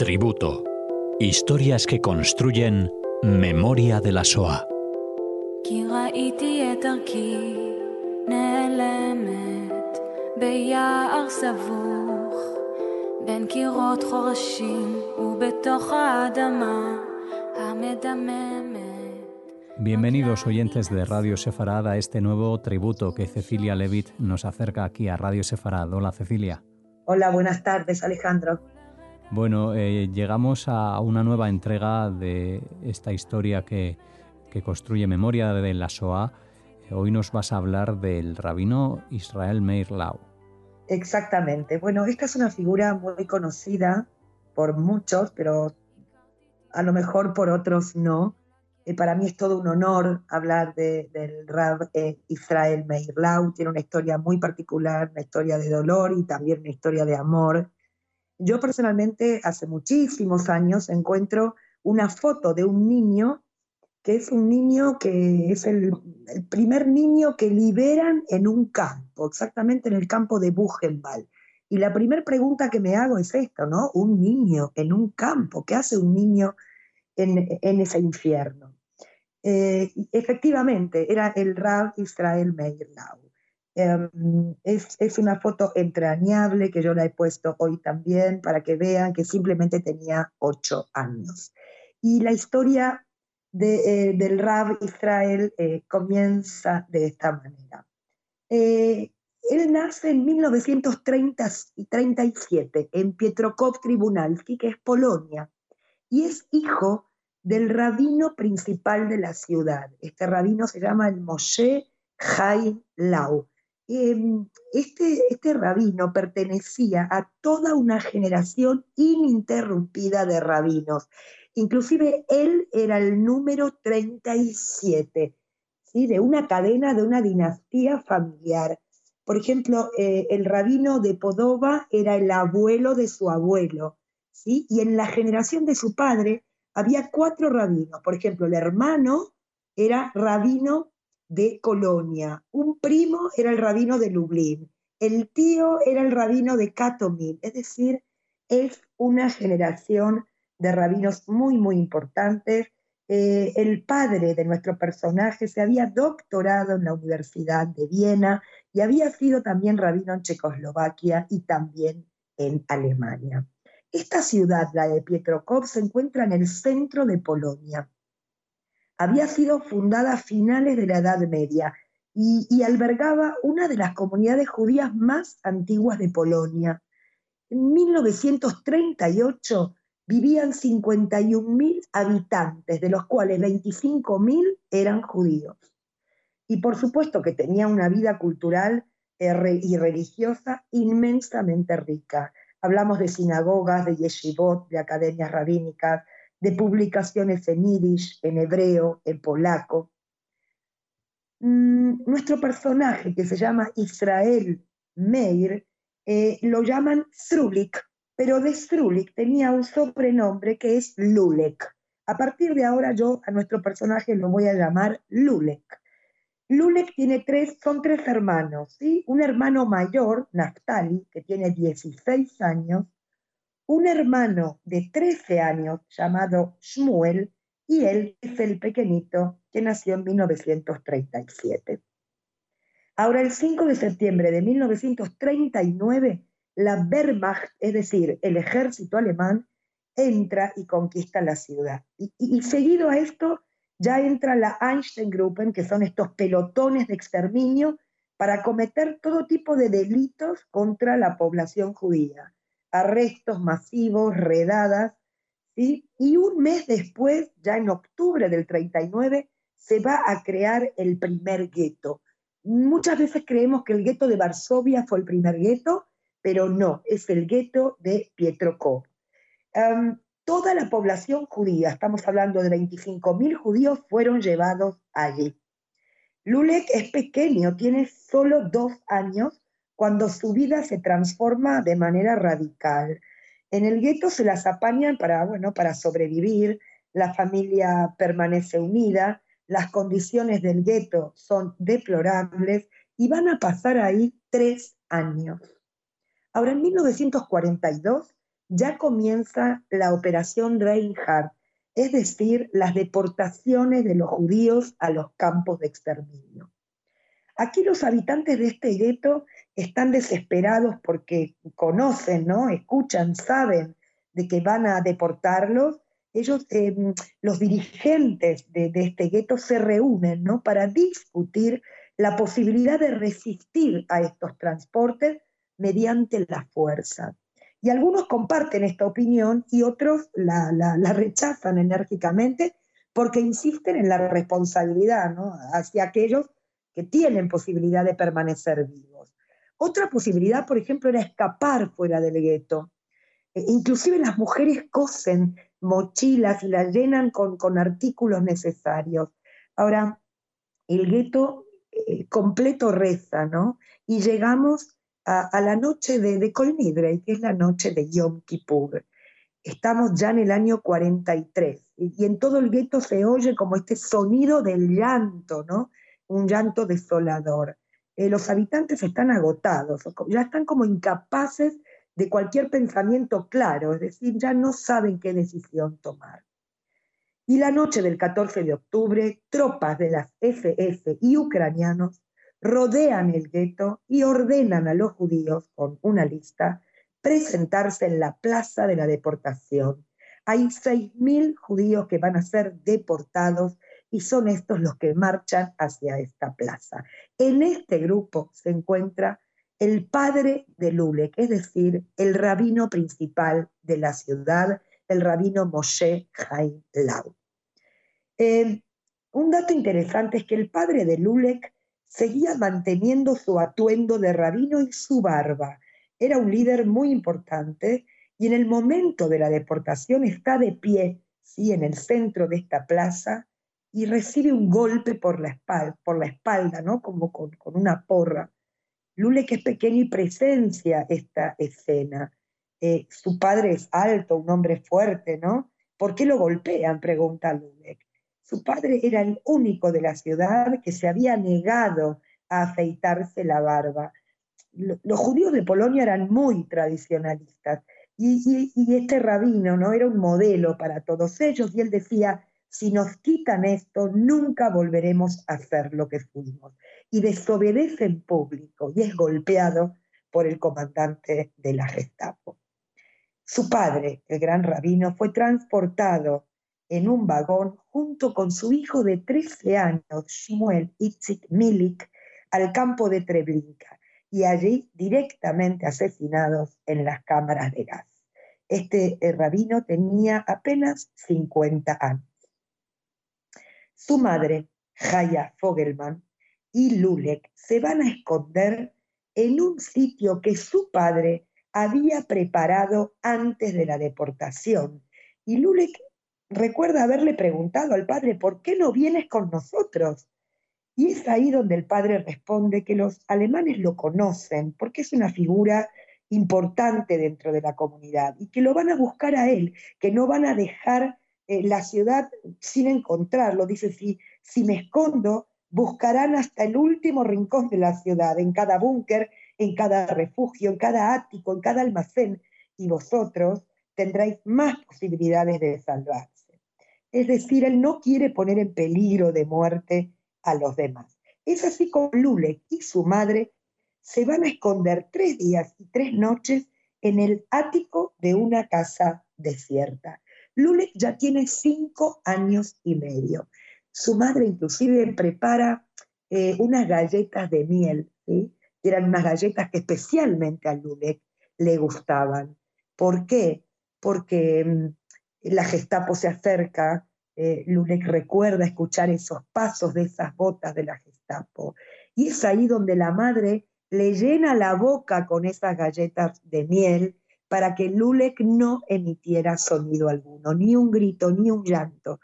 Tributo. Historias que construyen memoria de la SOA. Bienvenidos oyentes de Radio Sefarad a este nuevo tributo que Cecilia Levitt nos acerca aquí a Radio Sefarad. Hola Cecilia. Hola, buenas tardes Alejandro. Bueno, eh, llegamos a una nueva entrega de esta historia que, construye memoria de la SOA. Hoy nos vas a hablar del rabino Israel Meir Lau. Exactamente. Bueno, esta es una figura muy conocida por muchos, pero a lo mejor por otros no. Eh, para mí es todo un honor hablar del Rab eh, Israel Meir Lau. Tiene una historia muy particular, una historia de dolor y también una historia de amor. Yo personalmente hace muchísimos años encuentro una foto de un niño que es un niño que es el, primer niño que liberan en un campo, exactamente en el campo de Buchenwald. Y la primera pregunta que me hago es esto, ¿no? Un niño en un campo, ¿qué hace un niño en, ese infierno? Eh, efectivamente, era el Rab Israel Meirlau. Em, es, una foto entrañable que yo la he puesto hoy también para que vean que simplemente tenía ocho años. Y la historia de, eh, del Rab Israel eh, comienza de esta manera. Eh, él nace en 1937 en Pietrokov Tribunalski, que es Polonia, y es hijo del rabino principal de la ciudad. Este rabino se llama el Moshe Chaim Lau. Em, este, este rabino pertenecía a toda una generación ininterrumpida de rabinos. Inclusive él era el número 37 ¿sí? de una cadena, de una dinastía familiar. Por ejemplo, eh, el rabino de Podova era el abuelo de su abuelo, ¿sí? y en la generación de su padre había cuatro rabinos. Por ejemplo, el hermano era rabino de Colonia, un primo era el rabino de Lublin, el tío era el rabino de Katomil, es decir, es una generación de rabinos muy, muy importantes. Eh, el padre de nuestro personaje se había doctorado en la Universidad de Viena y había sido también rabino en Checoslovaquia y también en Alemania. Esta ciudad, la de Pietrokov, se encuentra en el centro de Polonia había sido fundada a finales de la Edad Media y, albergaba una de las comunidades judías más antiguas de Polonia. En 1938 vivían 51.000 habitantes, de los cuales 25.000 eran judíos. Y por supuesto que tenía una vida cultural eh, y religiosa inmensamente rica. Hablamos de sinagogas, de yeshivot, de academias rabínicas, de publicaciones en yiddish, en hebreo, en polaco. Mm, nuestro personaje, que se llama Israel Meir, eh, lo llaman Strulik, pero de Strulik tenía un sobrenombre que es Lulek. A partir de ahora yo a nuestro personaje lo voy a llamar Lulek. Lulek tiene tres, son tres hermanos, ¿sí? Un hermano mayor, Naftali, que tiene 16 años, un hermano de 13 años llamado Shmuel y él es el pequeñito que nació en 1937. Ahora, el 5 de septiembre de 1939, la Wehrmacht, es decir, el ejército alemán, entra y conquista la ciudad. Y, seguido a esto, ya entra la Einstein-Gruppen, que son estos pelotones de exterminio para cometer todo tipo de delitos contra la población judía arrestos masivos, redadas, ¿sí? y un mes después, ya en octubre del 39, se va a crear el primer gueto. Muchas veces creemos que el gueto de Varsovia fue el primer gueto, pero no, es el gueto de Pietrokov. Toda la población judía, estamos hablando de 25.000 judíos, fueron llevados allí. Lulek es pequeño, tiene solo dos años cuando su vida se transforma de manera radical. En el gueto se las apañan para, bueno, para sobrevivir, la familia permanece unida, las condiciones del gueto son deplorables y van a pasar ahí tres años. Ahora, en 1942, ya comienza la operación Reinhardt, es decir, las deportaciones de los judíos a los campos de exterminio. Aquí los habitantes de este gueto están desesperados porque conocen, ¿no? escuchan, saben de que van a deportarlos. Ellos, em, los dirigentes de, este gueto se reúnen ¿no? para discutir la posibilidad de resistir a estos transportes mediante la fuerza. Y algunos comparten esta opinión y otros la, rechazan enérgicamente porque insisten en la responsabilidad hacia aquellos que tienen posibilidad de permanecer vivos. Otra posibilidad, por ejemplo, era escapar fuera del gueto. E inclusive las mujeres cosen mochilas y las llenan con, con artículos necesarios. Ahora, el gueto eh, completo reza, ¿no? Y llegamos a, la noche de, de Colnidre, que es la noche de Yom Kippur. Estamos ya en el año 43 y, y en todo el gueto se oye como este sonido del llanto, ¿no? un llanto desolador. Eh, los habitantes están agotados, ya están como incapaces de cualquier pensamiento claro, es decir, ya no saben qué decisión tomar. Y la noche del 14 de octubre, tropas de las SS y ucranianos rodean el gueto y ordenan a los judíos, con una lista, presentarse en la plaza de la deportación. Hay 6.000 judíos que van a ser deportados y son estos los que marchan hacia esta plaza. En este grupo se encuentra el padre de Lulek, es decir, el rabino principal de la ciudad, el rabino Moshe Haim Lau. Eh, un dato interesante es que el padre de Lulek seguía manteniendo su atuendo de rabino y su barba. Era un líder muy importante y en el momento de la deportación está de pie, sí, en el centro de esta plaza, y recibe un golpe por la espalda, por la espalda ¿no? Como con, una porra. Lulek es pequeño y presencia esta escena. Eh, su padre es alto, un hombre fuerte, ¿no? ¿Por qué lo golpean? pregunta Lulek. Su padre era el único de la ciudad que se había negado a afeitarse la barba. Los judíos de Polonia eran muy tradicionalistas y, este rabino no era un modelo para todos ellos y él decía, si nos quitan esto, nunca volveremos a ser lo que fuimos. Y desobedece en público y es golpeado por el comandante de la Gestapo. Su padre, el gran rabino, fue transportado en un vagón junto con su hijo de 13 años, Shmuel Itzik Milik, al campo de Treblinka y allí directamente asesinados en las cámaras de gas. Este eh, rabino tenía apenas 50 años. Su madre, Jaya Fogelman, y Lulek se van a esconder en un sitio que su padre había preparado antes de la deportación. Y Lulek recuerda haberle preguntado al padre, ¿por qué no vienes con nosotros? Y es ahí donde el padre responde que los alemanes lo conocen, porque es una figura importante dentro de la comunidad y que lo van a buscar a él, que no van a dejar eh, la ciudad sin encontrarlo. Dice, si, si me escondo, buscarán hasta el último rincón de la ciudad, en cada búnker, en cada refugio, en cada ático, en cada almacén, y vosotros tendréis más posibilidades de salvarse. Es decir, él no quiere poner en peligro de muerte a los demás. Es así como Lule y su madre se van a esconder tres días y tres noches en el ático de una casa desierta. Lulek ya tiene cinco años y medio. Su madre inclusive prepara eh, unas galletas de miel, ¿sí? eran unas galletas que especialmente a Lulek le gustaban. ¿Por qué? Porque mm, la Gestapo se acerca, eh, Lulek recuerda escuchar esos pasos de esas botas de la Gestapo. Y es ahí donde la madre le llena la boca con esas galletas de miel para que Lulek no emitiera sonido alguno, ni un grito, ni un llanto.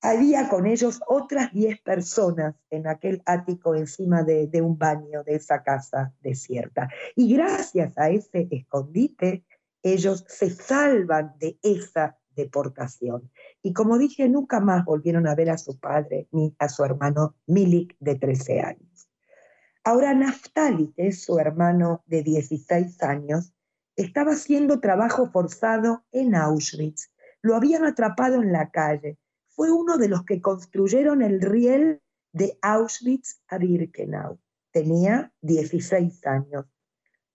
Había con ellos otras diez personas en aquel ático encima de, de un baño de esa casa desierta. Y gracias a ese escondite, ellos se salvan de esa deportación. Y como dije, nunca más volvieron a ver a su padre ni a su hermano Milik de 13 años. Ahora Naftali, que es su hermano de 16 años, estaba haciendo trabajo forzado en Auschwitz. Lo habían atrapado en la calle. Fue uno de los que construyeron el riel de Auschwitz a Birkenau. Tenía 16 años.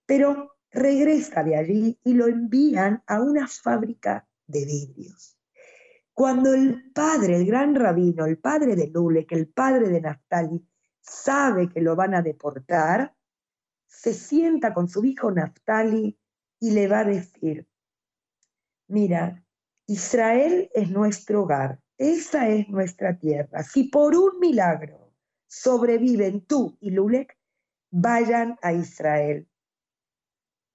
Pero regresa de allí y lo envían a una fábrica de vidrios. Cuando el padre, el gran rabino, el padre de Lule, que el padre de Naftali, sabe que lo van a deportar, se sienta con su hijo Naftali y le va a decir, mira, Israel es nuestro hogar, esa es nuestra tierra. Si por un milagro sobreviven tú y Lulek, vayan a Israel.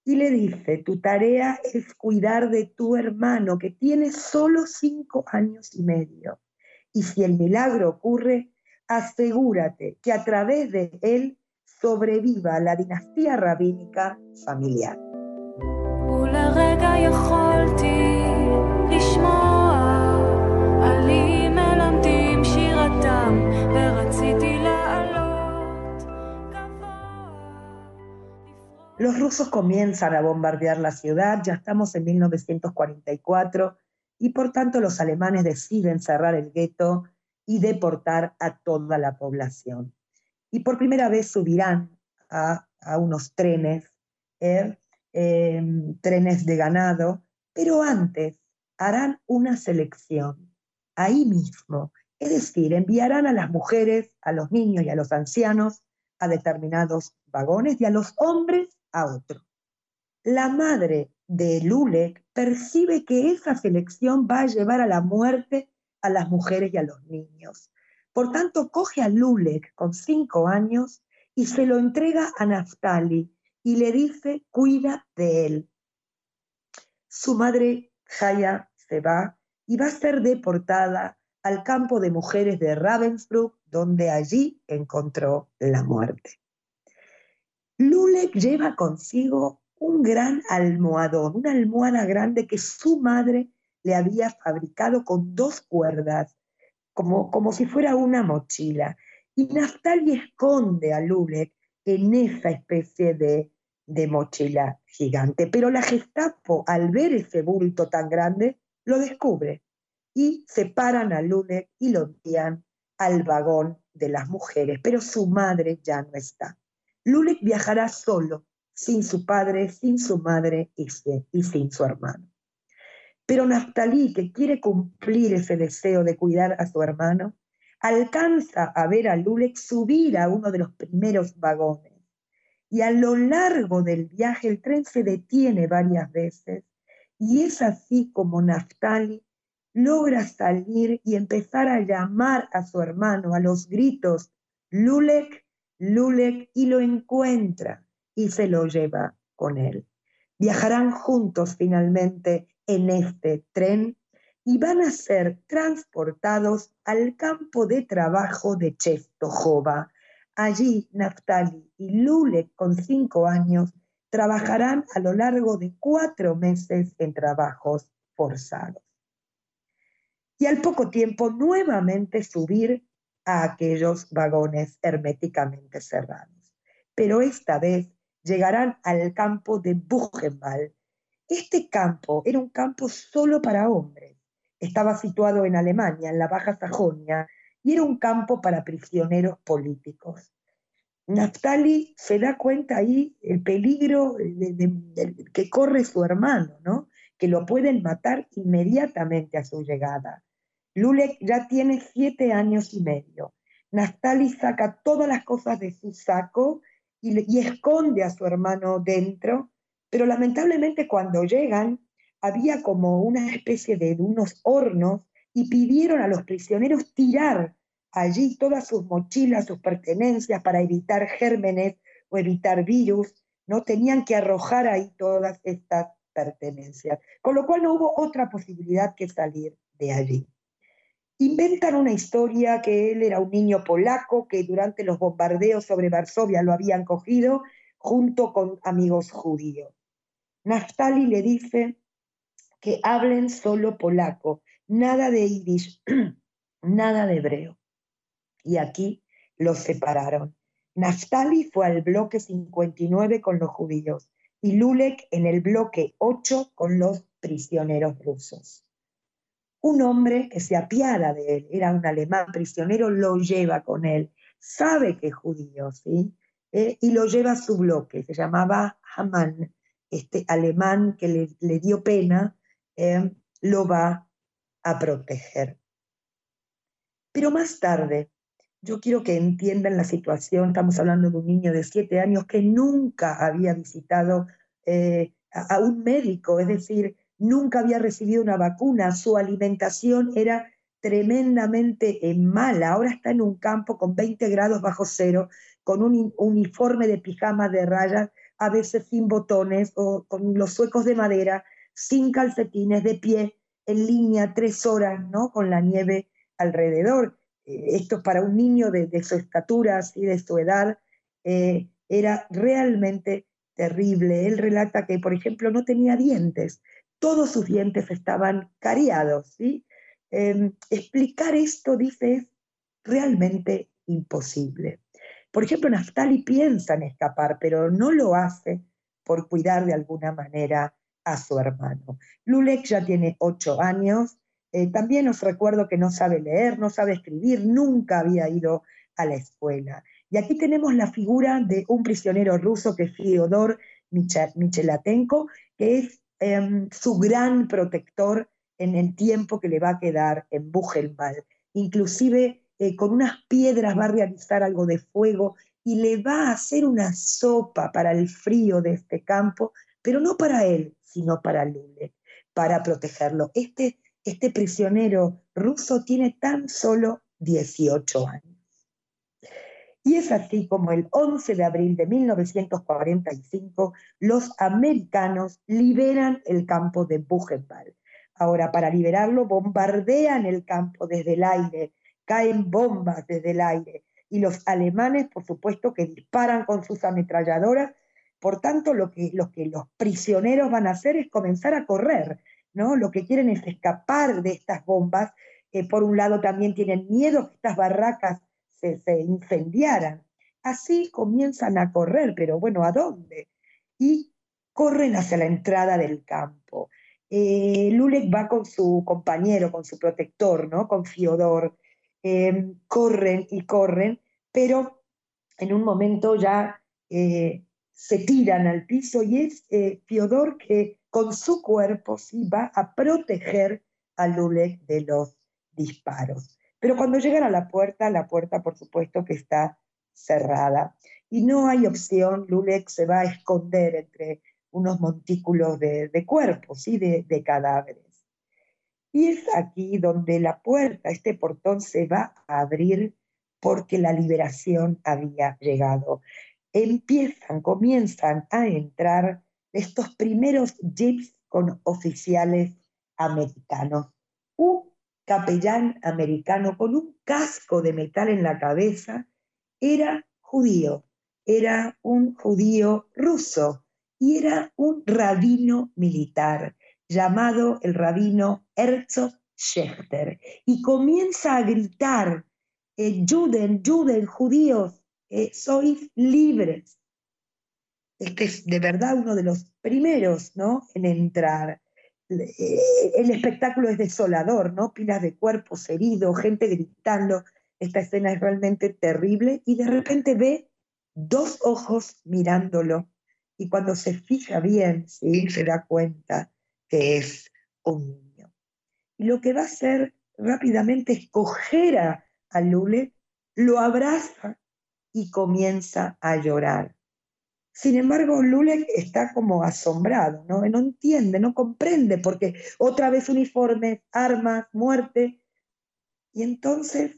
Y le dice, tu tarea es cuidar de tu hermano que tiene solo cinco años y medio. Y si el milagro ocurre, asegúrate que a través de él sobreviva la dinastía rabínica familiar. Los rusos comienzan a bombardear la ciudad, ya estamos en 1944, y por tanto los alemanes deciden cerrar el gueto y deportar a toda la población. Y por primera vez subirán a, unos trenes, eh, em, trenes de ganado, pero antes harán una selección ahí mismo, es decir, enviarán a las mujeres, a los niños y a los ancianos a determinados vagones y a los hombres a otro. La madre de Lulek percibe que esa selección va a llevar a la muerte a las mujeres y a los niños. Por tanto, coge a Lulek con cinco años y se lo entrega a Naftali y le dice, cuida de él. Su madre, Jaya, se va y va a ser deportada al campo de mujeres de Ravensbrück, donde allí encontró la muerte. Lulek lleva consigo un gran almohadón, una almohada grande que su madre le había fabricado con dos cuerdas, como, como si fuera una mochila. Y Naftali esconde a Lulek en esa especie de, de mochila gigante. Pero la Gestapo, al ver ese bulto tan grande, lo descubre y separan a Lulek y lo envían al vagón de las mujeres. Pero su madre ya no está. Lulek viajará solo, sin su padre, sin su madre y, sin su hermano. Pero Naftali, que quiere cumplir ese deseo de cuidar a su hermano, alcanza a ver a Lulek subir a uno de los primeros vagones. Y a lo largo del viaje el tren se detiene varias veces. Y es así como Naftali logra salir y empezar a llamar a su hermano a los gritos, Lulek, Lulek y lo encuentra y se lo lleva con él. Viajarán juntos finalmente en este tren y van a ser transportados al campo de trabajo de Chestojova. Allí Naftali y Lulek, con cinco años, trabajarán a lo largo de cuatro meses en trabajos forzados. Y al poco tiempo nuevamente subir a aquellos vagones herméticamente cerrados. Pero esta vez llegarán al campo de Buchenwald. Este campo era un campo solo para hombres. Estaba situado en Alemania, en la Baja Sajonia, y era un campo para prisioneros políticos. Naftali se da cuenta ahí el peligro que corre su hermano, ¿no? que lo pueden matar inmediatamente a su llegada. Lulek ya tiene siete años y medio. Naftali saca todas las cosas de su saco y, esconde a su hermano dentro, pero lamentablemente cuando llegan había como una especie de unos hornos y pidieron a los prisioneros tirar allí todas sus mochilas, sus pertenencias para evitar gérmenes o evitar virus, no tenían que arrojar ahí todas estas pertenencias, con lo cual no hubo otra posibilidad que salir de allí. Inventan una historia que él era un niño polaco que durante los bombardeos sobre Varsovia lo habían cogido junto con amigos judíos. Naftali le dice que hablen solo polaco, nada de yiddish, nada de hebreo. Y aquí los separaron. Naftali fue al bloque 59 con los judíos y Lulek en el bloque 8 con los prisioneros rusos. Un hombre que se apiada de él, era un alemán prisionero, lo lleva con él, sabe que es judío, ¿sí? Eh, y lo lleva a su bloque, se llamaba Haman, este alemán que le, dio pena, eh, lo va a proteger. Pero más tarde, yo quiero que entiendan la situación, estamos hablando de un niño de siete años que nunca había visitado eh, a, un médico, es decir, nunca había recibido una vacuna, su alimentación era tremendamente mala, ahora está en un campo con 20 grados bajo cero, con un uniforme de pijama de rayas, a veces sin botones o con los suecos de madera, sin calcetines, de pie, en línea, tres horas, ¿no? Con la nieve alrededor. Eh, esto para un niño de, su estatura y de su edad eh, era realmente terrible. Él relata que, por ejemplo, no tenía dientes, todos sus dientes estaban cariados. Em, explicar esto, dice, es realmente imposible. Por ejemplo, Naftali piensa en escapar, pero no lo hace por cuidar de alguna manera a su hermano. Lulek ya tiene ocho años, eh, también os recuerdo que no sabe leer, no sabe escribir, nunca había ido a la escuela. Y aquí tenemos la figura de un prisionero ruso que es Fyodor Michelatenko, que es em, su gran protector en el tiempo que le va a quedar en Buchenwald. Inclusive eh, con unas piedras va a realizar algo de fuego y le va a hacer una sopa para el frío de este campo, pero no para él, sino para Lule, para protegerlo. Este, este prisionero ruso tiene tan solo 18 años. Y es así como el 11 de abril de 1945 los americanos liberan el campo de Buchenwald. Ahora, para liberarlo, bombardean el campo desde el aire, caen bombas desde el aire. Y los alemanes, por supuesto, que disparan con sus ametralladoras. Por tanto, lo que, lo que los prisioneros van a hacer es comenzar a correr. ¿no? Lo que quieren es escapar de estas bombas. Por un lado, también tienen miedo que estas barracas se, incendiaran. Así comienzan a correr, pero bueno, ¿a dónde? Y corren hacia la entrada del campo. Eh, Lulek va con su compañero, con su protector, ¿no? Con Fiodor. Em, corren y corren, pero en un momento ya eh, se tiran al piso y es eh, Fiodor que con su cuerpo sí va a proteger a Lulek de los disparos. Pero cuando llegan a la puerta, la puerta por supuesto que está cerrada y no hay opción, Lulek se va a esconder entre unos montículos de, cuerpos y de, de cadáveres. Y es aquí donde la puerta, este portón se va a abrir porque la liberación había llegado. Empiezan, comienzan a entrar estos primeros jeeps con oficiales americanos. Capellán americano con un casco de metal en la cabeza, era judío, era un judío ruso y era un rabino militar llamado el rabino Herzog Schechter y comienza a gritar, eh, Juden, Juden, judíos, eh, sois libres. Este es de verdad uno de los primeros ¿no? en entrar. El espectáculo es desolador, ¿no? Pilas de cuerpos heridos, gente gritando. Esta escena es realmente terrible y de repente ve dos ojos mirándolo y cuando se fija bien, ¿sí? se da cuenta que es un niño. Y lo que va a hacer rápidamente es coger a Lule, lo abraza y comienza a llorar. Sin embargo, Lulek está como asombrado, ¿no? No entiende, no comprende, porque otra vez uniformes, armas, muerte. Y entonces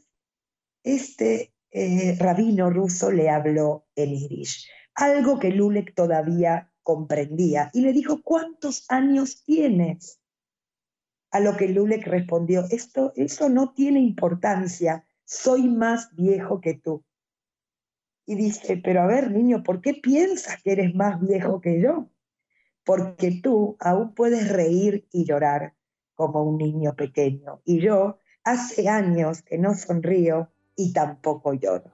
este eh, rabino ruso le habló en irish, algo que Lulek todavía comprendía, y le dijo, ¿cuántos años tienes? A lo que Lulek respondió, Esto, eso no tiene importancia, soy más viejo que tú. Y dice, pero a ver, niño, ¿por qué piensas que eres más viejo que yo? Porque tú aún puedes reír y llorar como un niño pequeño. Y yo hace años que no sonrío y tampoco lloro.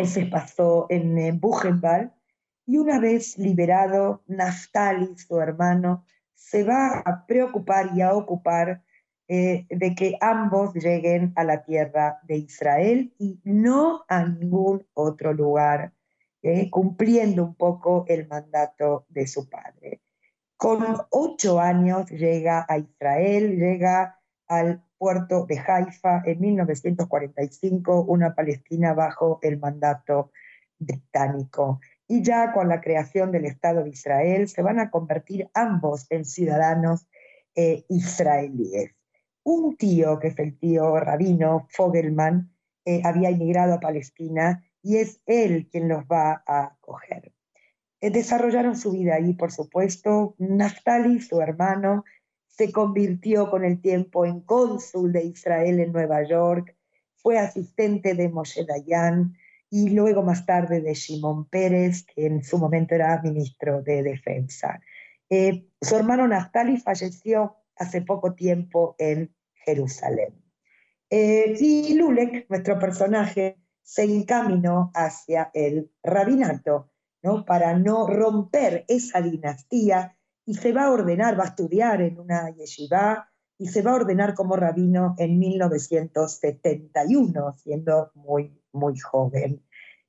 Meses pasó en Buchenwald y una vez liberado, Naftali, su hermano, se va a preocupar y a ocupar eh, de que ambos lleguen a la tierra de Israel y no a ningún otro lugar, eh, cumpliendo un poco el mandato de su padre. Con ocho años llega a Israel, llega al puerto de Haifa en 1945, una Palestina bajo el mandato británico. Y ya con la creación del Estado de Israel se van a convertir ambos en ciudadanos eh, israelíes. Un tío, que es el tío rabino Fogelman, eh, había emigrado a Palestina y es él quien los va a acoger. Eh, desarrollaron su vida ahí, por supuesto. Naftali, su hermano, se convirtió con el tiempo en cónsul de Israel en Nueva York, fue asistente de Moshe Dayan y luego más tarde de Shimon Pérez, que en su momento era ministro de Defensa. Eh, su hermano Naftali falleció hace poco tiempo en Jerusalén. Eh, y Lulek, nuestro personaje, se encaminó hacia el rabinato, ¿no? para no romper esa dinastía y se va a ordenar, va a estudiar en una yeshiva y se va a ordenar como rabino en 1971, siendo muy, muy joven.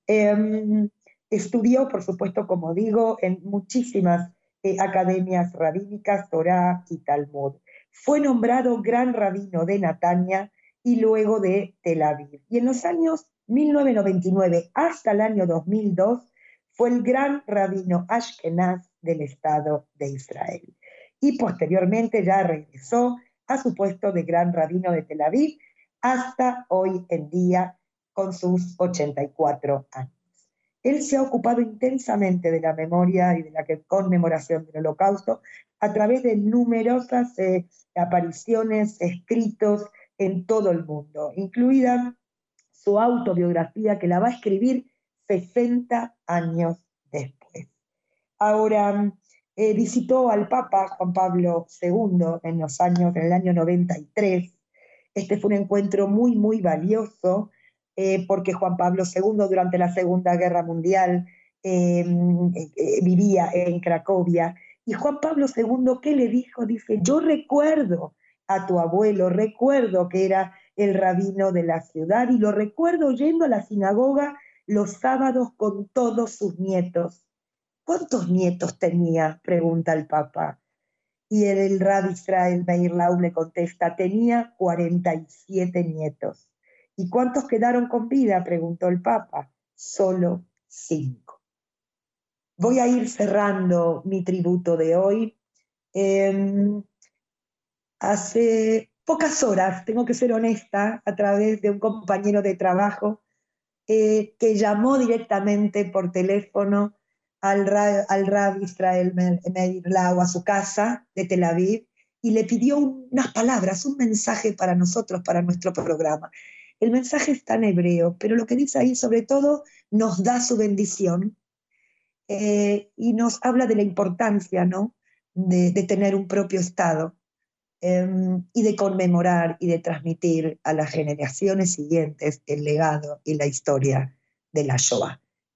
Em, estudió, por supuesto, como digo, en muchísimas eh, academias rabínicas, Torah y Talmud. Fue nombrado gran rabino de Natania y luego de Tel Aviv. Y en los años 1999 hasta el año 2002 fue el gran rabino Ashkenaz del Estado de Israel. Y posteriormente ya regresó a su puesto de gran rabino de Tel Aviv hasta hoy en día con sus 84 años. Él se ha ocupado intensamente de la memoria y de la conmemoración del holocausto a través de numerosas eh, apariciones, escritos en todo el mundo, incluida su autobiografía que la va a escribir 60 años. Ahora, eh, visitó al Papa Juan Pablo II en los años, en el año 93. Este fue un encuentro muy, muy valioso eh, porque Juan Pablo II durante la Segunda Guerra Mundial eh, vivía en Cracovia. Y Juan Pablo II, ¿qué le dijo? Dice, yo recuerdo a tu abuelo, recuerdo que era el rabino de la ciudad y lo recuerdo yendo a la sinagoga los sábados con todos sus nietos. ¿Cuántos nietos tenía? pregunta el Papa. Y el, el rabbi Israel Meir Lau le contesta, tenía 47 nietos. ¿Y cuántos quedaron con vida? preguntó el Papa. Solo cinco. Voy a ir cerrando mi tributo de hoy. Em, hace pocas horas, tengo que ser honesta, a través de un compañero de trabajo eh, que llamó directamente por teléfono al, Rab Israel Meir Lau a su casa de Tel Aviv y le pidió unas palabras, un mensaje para nosotros, para nuestro programa. El mensaje está en hebreo, pero lo que dice ahí sobre todo nos da su bendición eh, y nos habla de la importancia ¿no? de, tener un propio Estado em, y de conmemorar y de transmitir a las generaciones siguientes el legado y la historia de la Shoah.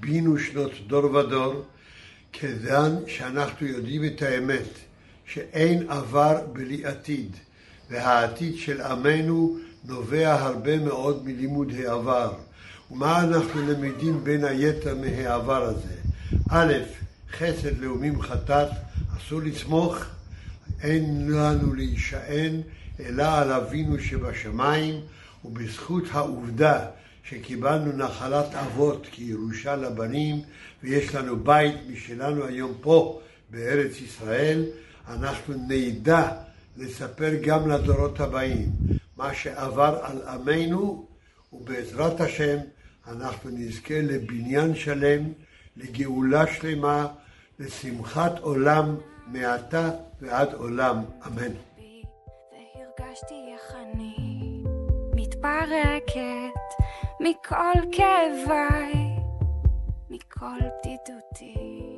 בינו שנות דור ודור, כיוון שאנחנו יודעים את האמת, שאין עבר בלי עתיד, והעתיד של עמנו נובע הרבה מאוד מלימוד העבר. ומה אנחנו למדים בין היתר מהעבר הזה? א', חסד לאומים חטאת, אסור לסמוך, אין לנו להישען אלא על אבינו שבשמיים, ובזכות העובדה שקיבלנו נחלת אבות כירושה לבנים, ויש לנו בית משלנו היום פה, בארץ ישראל, אנחנו נדע לספר גם לדורות הבאים מה שעבר על עמנו, ובעזרת השם אנחנו נזכה לבניין שלם, לגאולה שלמה, לשמחת עולם מעתה ועד עולם. אמן. והרגשתי איך אני מתפרקת מכל כאביי, מכל בדידותי.